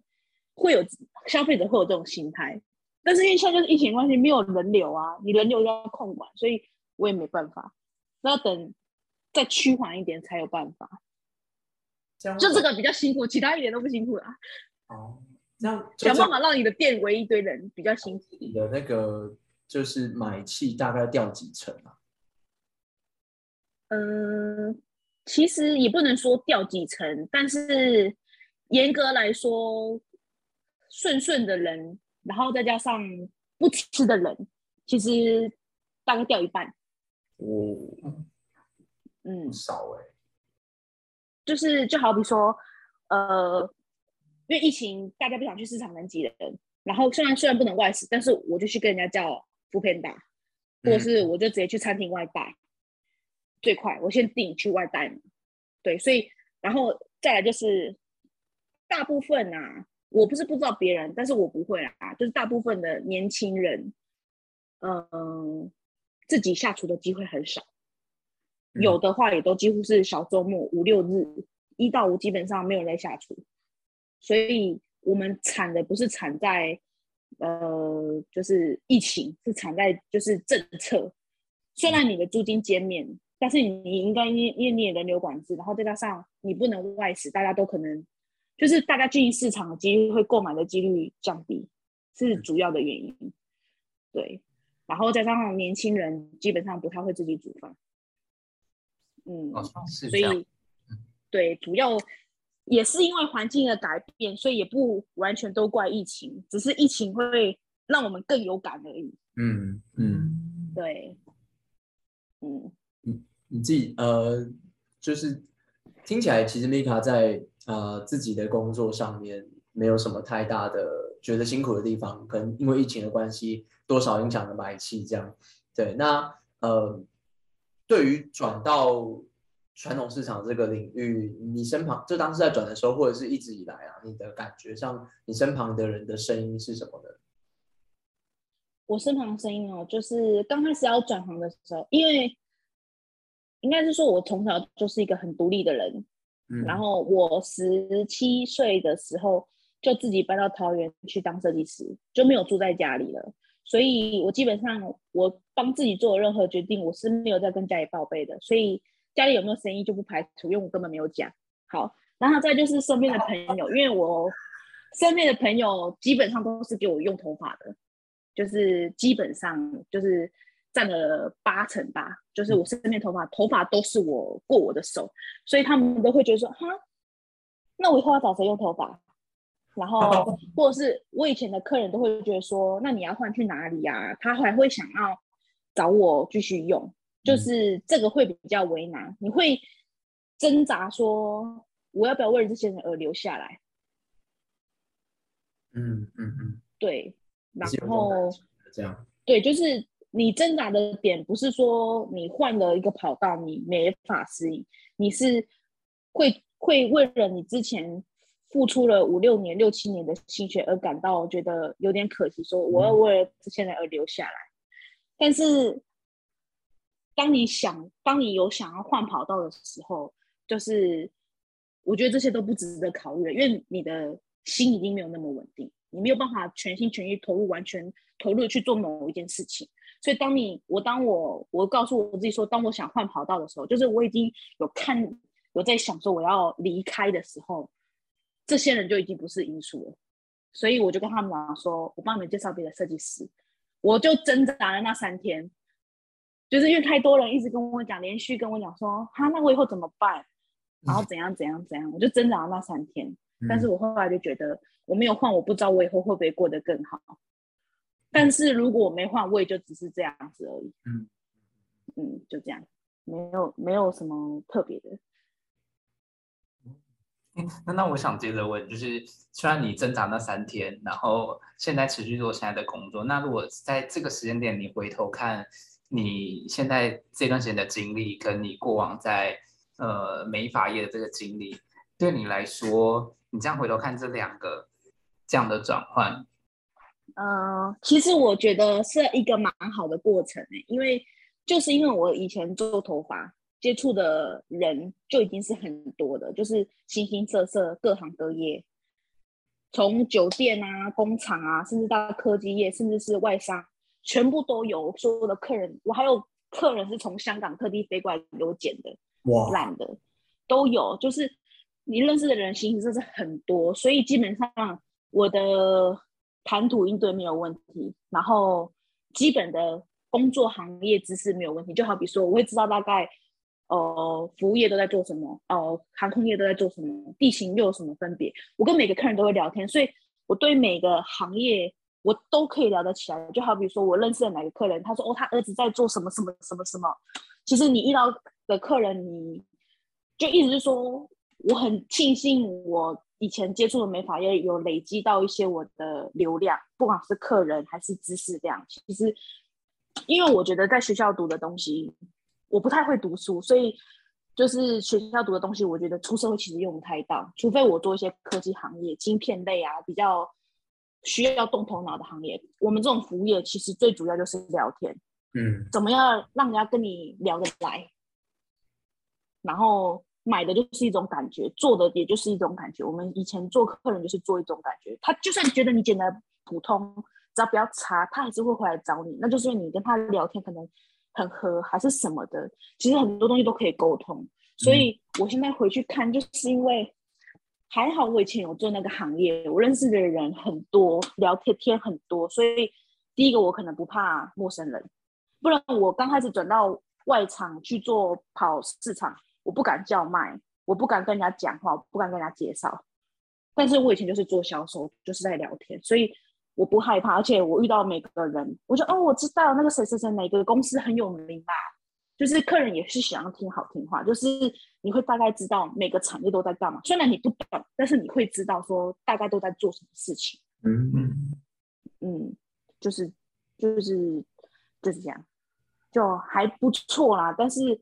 会有消费者会有这种心态，但是因为现在就是疫情关系，没有人流啊，你人流要控管，所以我也没办法，那要等再趋缓一点才有办法。就这个比较辛苦，其他一点都不辛苦啦。哦，那 想办法让你的店围一堆人比较辛苦。你的那个就是买气大概掉几成啊？嗯，其实也不能说掉几层，但是严格来说，顺顺的人，然后再加上不吃的人，其实大概掉一半。哦，嗯。不，少哎、就是就好比说，呃，因为疫情，大家不想去市场人挤人，然后虽然虽然不能外食，但是我就去跟人家叫副片打，或者是我就直接去餐厅外带，最快我先订去外带嘛。对，所以然后再来就是大部分啊，我不是不知道别人，但是我不会啊，就是大部分的年轻人，嗯、自己下厨的机会很少。有的话也都几乎是小周末五六日，一到五基本上没有人在下厨，所以我们惨的不是惨在呃就是疫情，是惨在就是政策。虽然你的租金减免，但是你应该因因为你也人流管制，然后再加上你不能外食，大家都可能就是大家进入市场的几率会购买的几率降低，是主要的原因。对，然后再加上年轻人基本上不太会自己煮饭，嗯，所。以对，主要也是因为环境的改变，所以也不完全都怪疫情，只是疫情会让我们更有感而已。嗯嗯，对，嗯，你自己呃，就是听起来其实 Mika 在呃自己的工作上面没有什么太大的觉得辛苦的地方，可能因为疫情的关系，多少影响了买气这样。对，那呃，对于转到传统市场这个领域，你身旁就当时在转的时候，或者是一直以来啊，你的感觉上，你身旁的人的声音是什么呢？我身旁的声音哦，就是刚开始要转行的时候，因为应该是说我从小就是一个很独立的人，嗯然后我十七岁的时候就自己搬到桃园去当设计师，就没有住在家里了。所以我基本上我帮自己做任何决定，我是没有在跟家里报备的。所以家里有没有生意就不排除，因为我根本没有讲。好，然后再就是身边的朋友，因为我身边的朋友基本上都是给我用头发的，就是基本上就是占了八成吧，就是我身边头发头发都是我过我的手，所以他们都会觉得说，哈，那我以后要找谁用头发？然后 或者是我以前的客人都会觉得说，那你要换去哪里呀、他还会想要找我继续用，就是这个会比较为难，你会挣扎说，我要不要为了这些人而留下来？嗯嗯嗯，对，然后这样，对，就是你挣扎的点不是说你换了一个跑道你没法适应，你是会会为了你之前付出了五六年、六七年的心血而感到觉得有点可惜，说我要为了这些人而留下来。但是当你想，当你有想要换跑道的时候，就是我觉得这些都不值得考虑了，因为你的心已经没有那么稳定，你没有办法全心全意投入，完全投入去做某一件事情。所以，当你我当我我告诉我自己说，当我想换跑道的时候，就是我已经有看有在想说我要离开的时候，这些人就已经不是因素了。所以我就跟他们讲说，我帮你们介绍别的设计师。我就挣扎了那三天，就是因为太多人一直跟我讲，连续跟我讲说，哈，那我以后怎么办？然后怎样怎样怎样，我就挣扎了那三天。但是我后来就觉得，我没有换，我不知道我以后会不会过得更好。但是如果我没换，我也就只是这样子而已。嗯嗯，就这样，没有没有什么特别的。嗯那那我想接着问，就是虽然你挣扎那三天，然后现在持续做现在的工作，那如果在这个时间点你回头看你现在这段时间的经历，跟你过往在呃美发业的这个经历，对你来说，你这样回头看这两个这样的转换，嗯，其实我觉得是一个蛮好的过程诶，因为就是因为我以前做头发接触的人就已经是很多的，就是形形色色、各行各业，从酒店啊、工厂啊，甚至到科技业，甚至是外商，全部都有。所有的客人，我还有客人是从香港特地飞过来给我剪的，哇，烂的都有，就是你认识的人形形色色很多，所以基本上我的谈吐应对没有问题，然后基本的工作行业知识没有问题，就好比说我会知道大概。呃，服务业都在做什么？呃，航空业都在做什么？地形又有什么分别？我跟每个客人都会聊天，所以我对每个行业我都可以聊得起来。就好比说我认识的哪个客人，他说哦，他儿子在做什么什么什么什么。其实你遇到的客人，你就一直是说，我很庆幸我以前接触的美发业有累积到一些我的流量，不管是客人还是知识量。其实，因为我觉得在学校读的东西。我不太会读书，所以就是学校读的东西，我觉得出社会其实用不太到，除非我做一些科技行业、晶片类啊，比较需要动头脑的行业。我们这种服务业其实最主要就是聊天，嗯怎么样让人家跟你聊得来，然后买的就是一种感觉，做的也就是一种感觉。我们以前做客人就是做一种感觉，他就算觉得你剪的普通，只要不要差，他还是会回来找你。那就是因为你跟他聊天可能。很合，还是什么的，其实很多东西都可以沟通。所以我现在回去看，就是因为还好我以前有做那个行业，我认识的人很多，聊天天很多，所以第一个我可能不怕陌生人，不然我刚开始转到外场去做跑市场，我不敢叫卖，我不敢跟人家讲话，不敢跟人家介绍。但是我以前就是做销售，就是在聊天，所以我不害怕，而且我遇到每个人，我就哦，我知道那个谁谁谁哪个公司很有名吧。就是客人也是想要听好听话，就是你会大概知道每个产业都在干嘛。虽然你不懂，但是你会知道说大概都在做什么事情。嗯嗯嗯，就是就是就是这样，就还不错啦。但是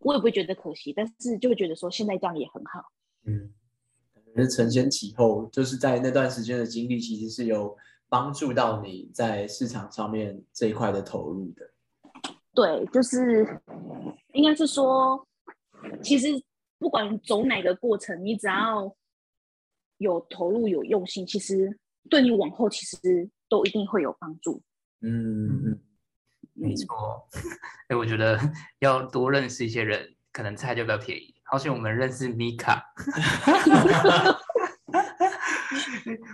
我也不会觉得可惜，但是就会觉得说现在这样也很好。嗯，感觉承先启后，就是在那段时间的经历，其实是有帮助到你在市场上面这一块的投入的。对，就是应该是说，其实不管走哪个过程，你只要有投入、有用心，其实对你往后其实都一定会有帮助。嗯嗯，没错。哎，我觉得要多认识一些人，可能菜就比较便宜。好像我们认识米卡。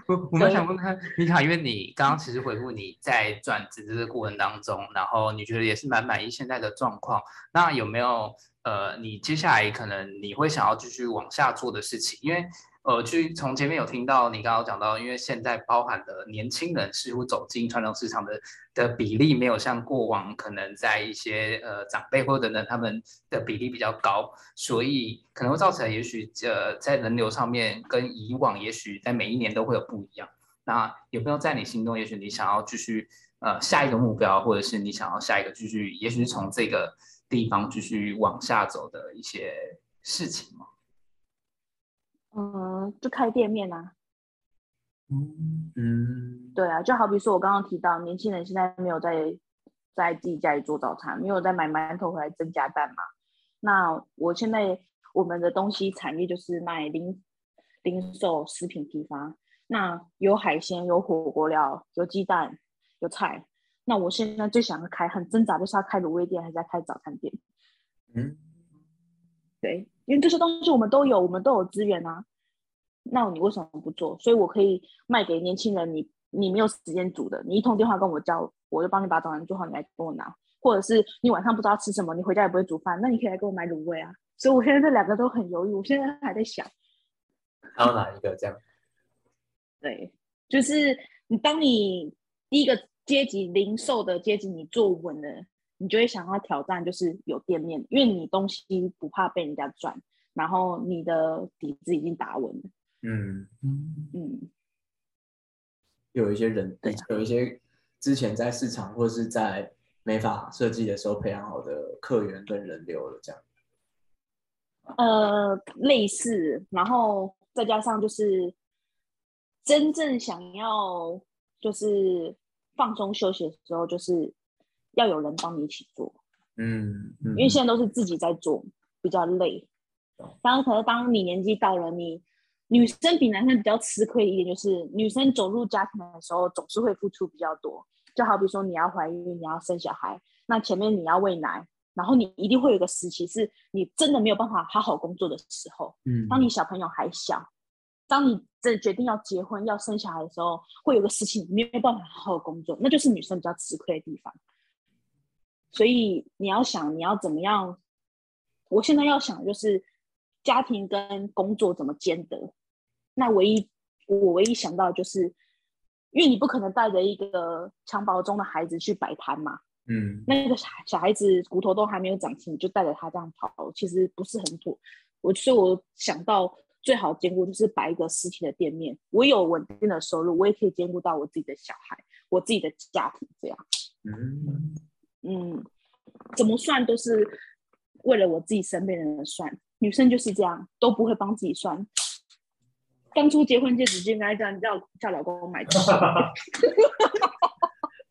我我们想问看米卡，因为你刚刚其实回复你在转职的过程当中，然后你觉得也是蛮满意现在的状况，那有没有呃，你接下来可能你会想要继续往下做的事情？因为呃，去从前面有听到你刚刚讲到，因为现在包含的年轻人似乎走进传统市场的的比例没有像过往可能在一些呃长辈或者呢他们的比例比较高，所以可能会造成也许呃在人流上面跟以往也许在每一年都会有不一样。那有没有在你心中，也许你想要继续呃下一个目标，或者是你想要下一个继续，也许是从这个地方继续往下走的一些事情吗？嗯，就开店面啊。嗯嗯，对啊，就好比说我刚刚提到，年轻人现在没有在在自己家里做早餐，没有在买馒头回来蒸加蛋嘛。那我现在我们的东西产业就是卖零零售食品批发，那有海鲜，有火锅料，有鸡蛋，有菜。那我现在最想要开，很挣扎，就是要开卤味店，还是要开早餐店？嗯，对。因为这些东西我们都有，我们都有资源啊。那你为什么不做？所以我可以卖给年轻人。你你没有时间煮的，你一通电话跟我叫，我就帮你把早餐做好，你来跟我拿。或者是你晚上不知道吃什么，你回家也不会煮饭，那你可以来跟我买卤味啊。所以我现在这两个都很犹豫，我现在还在想，还有哪一个这样？对，就是你当你第一个阶级零售的阶级你做稳了。你就会想要挑战，就是有店面，因为你东西不怕被人家赚，然后你的底子已经打稳了。嗯嗯嗯，有一些人，有一些之前在市场或是在美发设计的时候培养好的客源跟人流了，这样。呃，类似，然后再加上就是真正想要就是放松休息的时候，就是。要有人帮你一起做，嗯，因为现在都是自己在做，比较累。当然，可能当你年纪到了，你女生比男生比较吃亏一点，就是女生走入家庭的时候，总是会付出比较多。就好比说，你要怀孕，你要生小孩，那前面你要喂奶，然后你一定会有个时期，是你真的没有办法好好工作的时候。嗯，当你小朋友还小，当你真决定要结婚、要生小孩的时候，会有个时期没有办法好好工作，那就是女生比较吃亏的地方。所以你要想你要怎么样？我现在要想就是家庭跟工作怎么兼得。那唯一我唯一想到就是，因为你不可能带着一个襁褓中的孩子去摆摊嘛。嗯。那个小小孩子骨头都还没有长齐，你就带着他这样跑，其实不是很妥。我所以，我想到最好兼顾就是摆一个实体的店面，我有稳定的收入，我也可以兼顾到我自己的小孩，我自己的家庭这样。嗯。嗯，怎么算都是为了我自己身边的人算。女生就是这样，都不会帮自己算。当初结婚戒指就应该这样，叫叫老公买。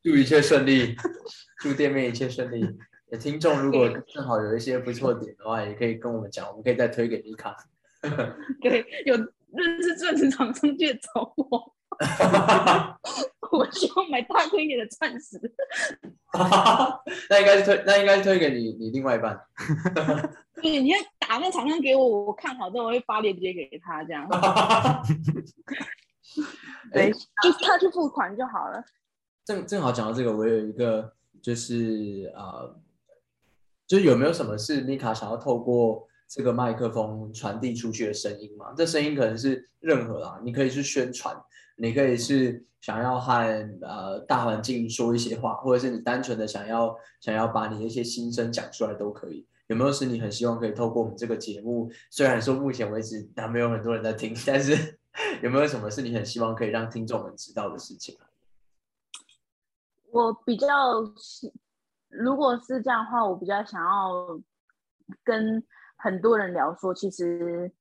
祝一切顺利，祝店面一切顺利。听众如果正好有一些不错点的话，也可以跟我们讲，我们可以再推给妮卡。对，有认识钻石厂商就找我。我希望买大颗一点的钻石。那应该是推，那应该是推给你你另外一半。对，你要打那厂商给我，我看好之后我会发链接给他，这样。对，就他去付款就好了。正正好讲到这个，我有一个就是呃，就是有没有什么是米卡想要透过这个麦克风传递出去的声音嘛？这声音可能是任何啊，你可以去宣传，你可以是想要和呃大环境说一些话，或者是你单纯的想要想要把你的一些心声讲出来都可以。有没有是你很希望可以透过我们这个节目？虽然说目前为止还没有很多人在听，但是有没有什么是你很希望可以让听众们知道的事情？我比较，如果是这样的话，我比较想要跟很多人聊说，其实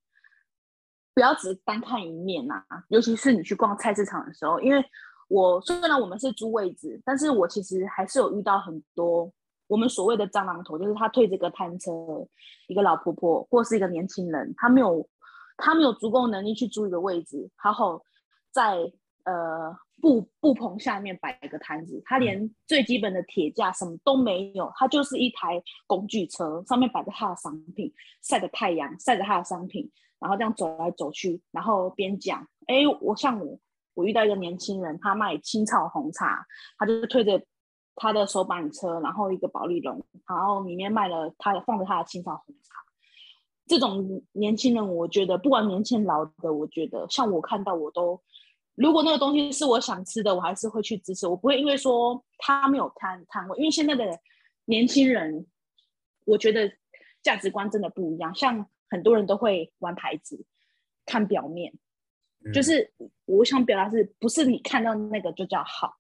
不要只单看一面呐。尤其是你去逛菜市场的时候，因为我虽然我们是租位置，但是我其实还是有遇到很多。我们所谓的蟑螂头，就是他推这个摊车，一个老婆婆或是一个年轻人，他没有他没有足够能力去租一个位置，好好在呃布布棚下面摆一个摊子，他连最基本的铁架什么都没有，他就是一台工具车，上面摆着他的商品，晒着太阳，晒着他的商品，然后这样走来走去，然后边讲，哎，我像我我遇到一个年轻人，他卖青草红茶，他就是推着。他的手板车，然后一个保利龙，然后里面卖了他的放着他的青草红茶。这种年轻人，我觉得不管年轻老的，我觉得像我看到我都，如果那个东西是我想吃的，我还是会去支持。我不会因为说他没有摊摊位，因为现在的年轻人，我觉得价值观真的不一样。像很多人都会玩牌子，看表面，就是我想表达是不是你看到那个就叫好。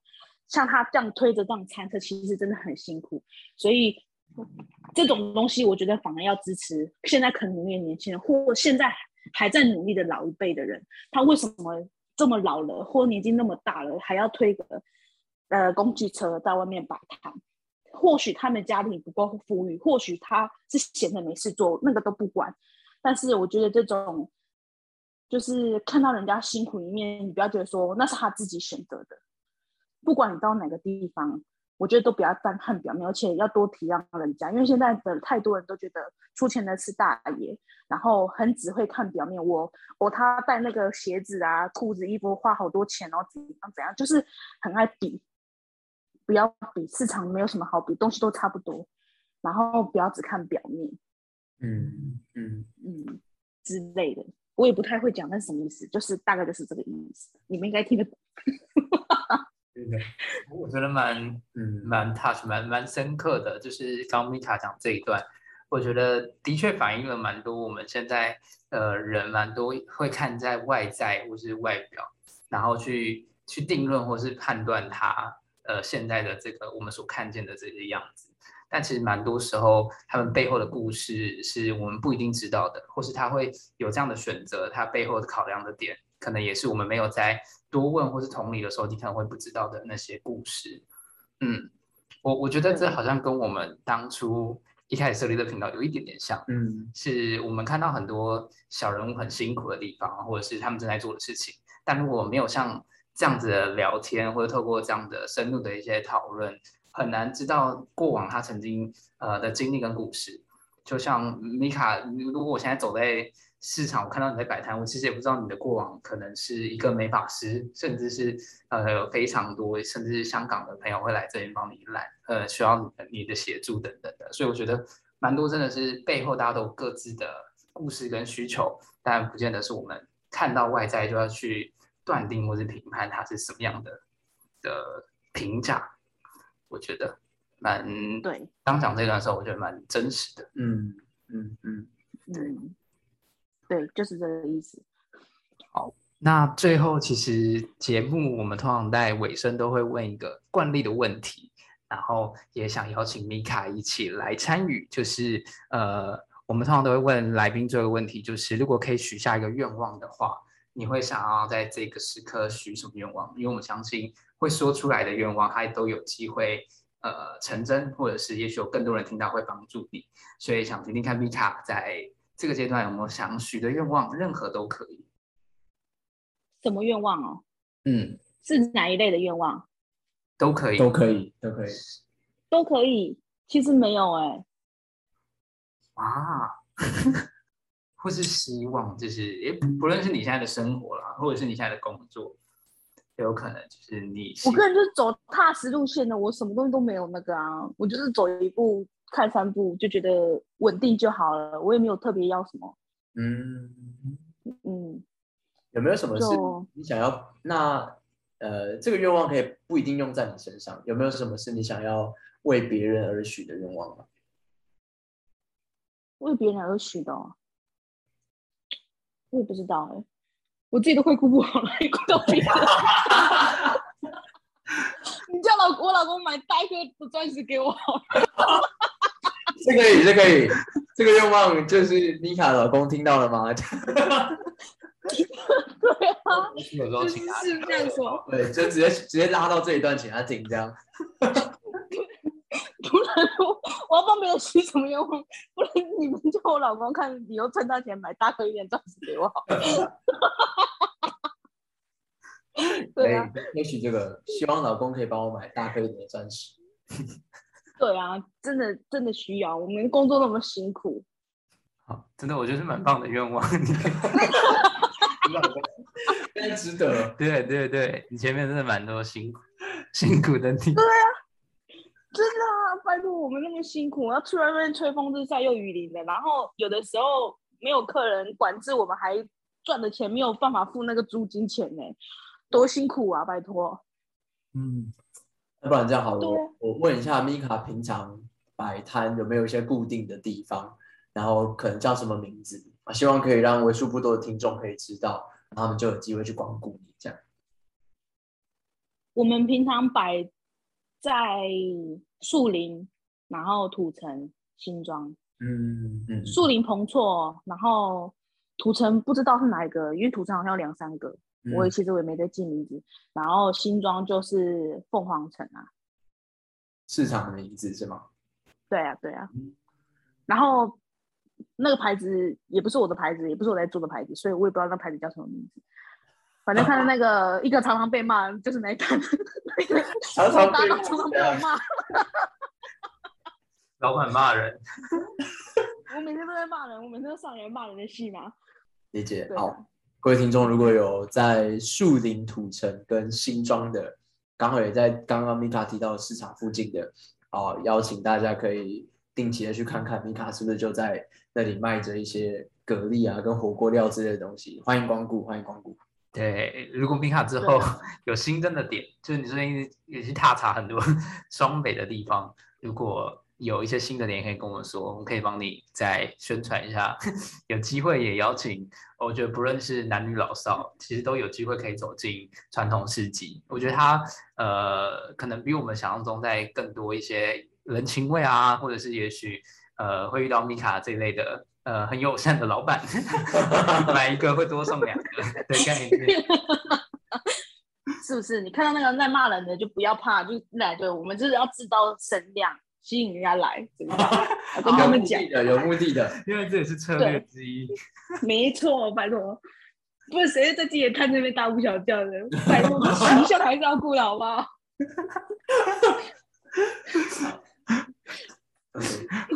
像他这样推着这样餐车，其实真的很辛苦，所以这种东西我觉得反而要支持现在肯努力的年轻人，或现在还在努力的老一辈的人。他为什么这么老了，或年纪那么大了，还要推个呃工具车在外面摆摊？或许他们家庭不够富裕，或许他是闲的没事做，那个都不管。但是我觉得这种就是看到人家辛苦一面，你不要觉得说那是他自己选择的。不管你到哪个地方，我觉得都不要单看表面，而且要多体谅人家，因为现在的太多人都觉得出钱的是大爷，然后很只会看表面。我我他带那个鞋子啊、裤子、衣服花好多钱哦，怎样怎样，就是很爱比。不要比，市场没有什么好比，东西都差不多。然后不要只看表面，嗯嗯嗯之类的，我也不太会讲那是什么意思，就是大概就是这个意思，你们应该听得懂。我觉得蛮嗯蛮 touch 蛮蛮深刻的，就是刚米卡讲这一段，我觉得的确反映了蛮多我们现在呃人蛮多会看在外在或是外表，然后去去定论或是判断他呃现在的这个我们所看见的这个样子，但其实蛮多时候他们背后的故事是我们不一定知道的，或是他会有这样的选择，他背后的考量的点可能也是我们没有在。多问或是同理的时候，你可能会不知道的那些故事。嗯，我我觉得这好像跟我们当初一开始设立的频道有一点点像。嗯，是我们看到很多小人物很辛苦的地方，或者是他们正在做的事情。但如果没有像这样子的聊天，或者透过这样的深入的一些讨论，很难知道过往他曾经呃的经历跟故事。就像米卡，如果我现在走在。市场，我看到你在摆摊，我其实也不知道你的过往可能是一个美发师，甚至是呃有非常多，甚至是香港的朋友会来这边帮你揽，呃需要你的协助等等的，所以我觉得蛮多真的是背后大家都各自的故事跟需求，但不见得是我们看到外在就要去断定或是评判它是什么样的的评价，我觉得蛮对。刚讲这段时候，我觉得蛮真实的，嗯嗯嗯，对。对，就是这个意思。好，那最后其实节目我们通常在尾声都会问一个惯例的问题，然后也想邀请米卡一起来参与。就是呃，我们通常都会问来宾这个问题，就是如果可以许下一个愿望的话，你会想要在这个时刻许什么愿望？因为我们相信会说出来的愿望，它都有机会呃成真，或者是也许有更多人听到会帮助你。所以想听听看 Vita 在。这个阶段有没有想许的愿望？任何都可以。什么愿望哦？嗯，是哪一类的愿望？都可以，都可以，都可以，都可以。其实没有哎、啊，或是希望，就是也不不论是你现在的生活啦，或者是你现在的工作，有可能就是你我个人就是走踏实路线的，我什么东西都没有那个啊，我就是走一步看三步，就觉得稳定就好了，我也没有特别要什么。嗯，嗯，有没有什么事你想要？那呃，这个愿望可以不一定用在你身上，有没有什么是你想要为别人而许的愿望吗？为别人而许的、哦，我也不知道哎、我自己都快哭不好了，还顾到别人。你叫老我老公买大一颗的钻石给我好了，这可以，这可以，这个愿望就是妮卡老公听到了吗？对啊，有时候就是请他是这样说，对，就直接直接拉到这一段，请他听这样。不然我我要帮别人许什么愿望？不然你们叫我老公看以后赚到钱买大颗一点钻石给我好了。对啊，也许这个希望老公可以帮我买大颗一点的钻石。对啊，真的真的需要，我们工作那么辛苦，好，真的我觉得是蛮棒的愿望。非常值得。对对对，你前面真的蛮多辛苦辛苦的地。真的啊，拜托我们那么辛苦，要去外面吹风日晒又雨淋的，然后有的时候没有客人管制，我们还赚的钱没有办法付那个租金钱呢，多辛苦啊！拜托，嗯，要不然这样好了，啊我我问一下米卡，平常摆摊有没有一些固定的地方，然后可能叫什么名字啊？希望可以让为数不多的听众可以知道，他们就有机会去光顾你这样。我们平常摆在树林，然后土城、新庄，嗯嗯树林彭措，然后土城不知道是哪一个，因为土城好像有两三个，我也其实我也没在记名字。然后新庄就是凤凰城啊，市场的名字是吗？对啊，对啊嗯。然后那个牌子也不是我的牌子，也不是我在做的牌子，所以我也不知道那牌子叫什么名字。反正看到那个一个常常被骂，就是那一摊，那 个常常被大家常常被我骂，老板骂人，我每天都在骂人，我每天都上演骂人的戏嘛。理解。好，各位听众，如果有在树林土城跟新庄的，刚好也在刚刚米卡提到的市场附近的，哦，邀请大家可以定期的去看看米卡是不是就在那里卖着一些蛤蜊啊跟火锅料之类的东西，欢迎光顾，欢迎光顾。对，如果米卡之后 有新增的点，就是你最近也去踏查很多 双北的地方，如果有一些新的点可以跟我说，我们可以帮你再宣传一下。有机会也邀请，我觉得不论是男女老少，其实都有机会可以走进传统市集。我觉得它呃，可能比我们想象中在更多一些人情味啊，或者是也许呃会遇到米卡这一类的。呃，很友善的老板，买一个会多送两个的概念。是不是？你看到那个在骂人的，就不要怕，就来对，我们就是要制造声量，吸引人家来，怎么样？我跟他有们讲，目的的，有目的的。因为这也是策略之一。没错，拜托，不是谁在自己的摊那边大呼小叫的，拜托，形象还是要顾的好不好？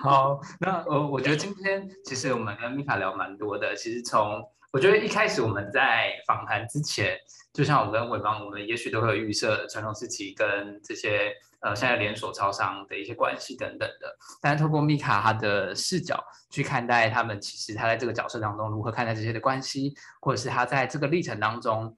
好，那呃，我觉得今天其实我们跟米卡聊蛮多的。其实从我觉得一开始我们在访谈之前，就像我跟伟邦，我们也许都会有预设传统市集跟这些呃现在连锁超商的一些关系等等的。但是透过米卡他的视角去看待他们，其实他在这个角色当中如何看待这些的关系，或者是他在这个历程当中，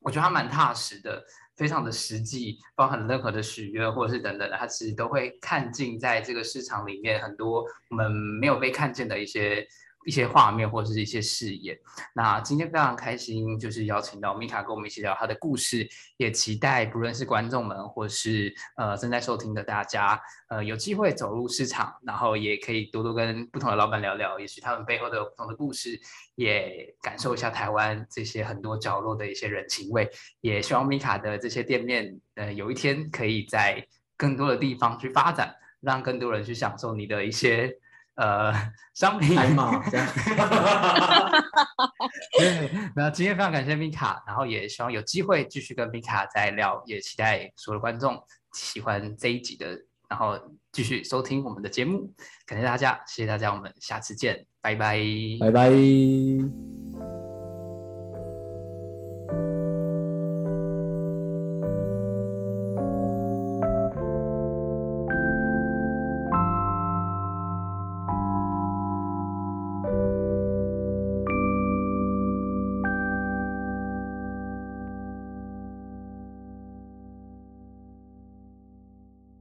我觉得他蛮踏实的。非常的实际，包含任何的许愿或者是等等的，他其实都会看尽在这个市场里面很多我们没有被看见的一些一些画面或者是一些视野。那今天非常开心，就是邀请到米卡跟我们一起聊他的故事，也期待不论是观众们或是呃正在收听的大家，呃有机会走入市场，然后也可以多多跟不同的老板聊聊，也许他们背后都有不同的故事，也感受一下台湾这些很多角落的一些人情味。也希望米卡的这些店面，呃，有一天可以在更多的地方去发展，让更多人去享受你的一些呃商品。开骂这样。对，那今天非常感谢米卡，然后也希望有机会继续跟米卡再聊，也期待所有的观众喜欢这一集的然后继续收听我们的节目。感谢大家，谢谢大家，我们下次见，拜拜，拜拜。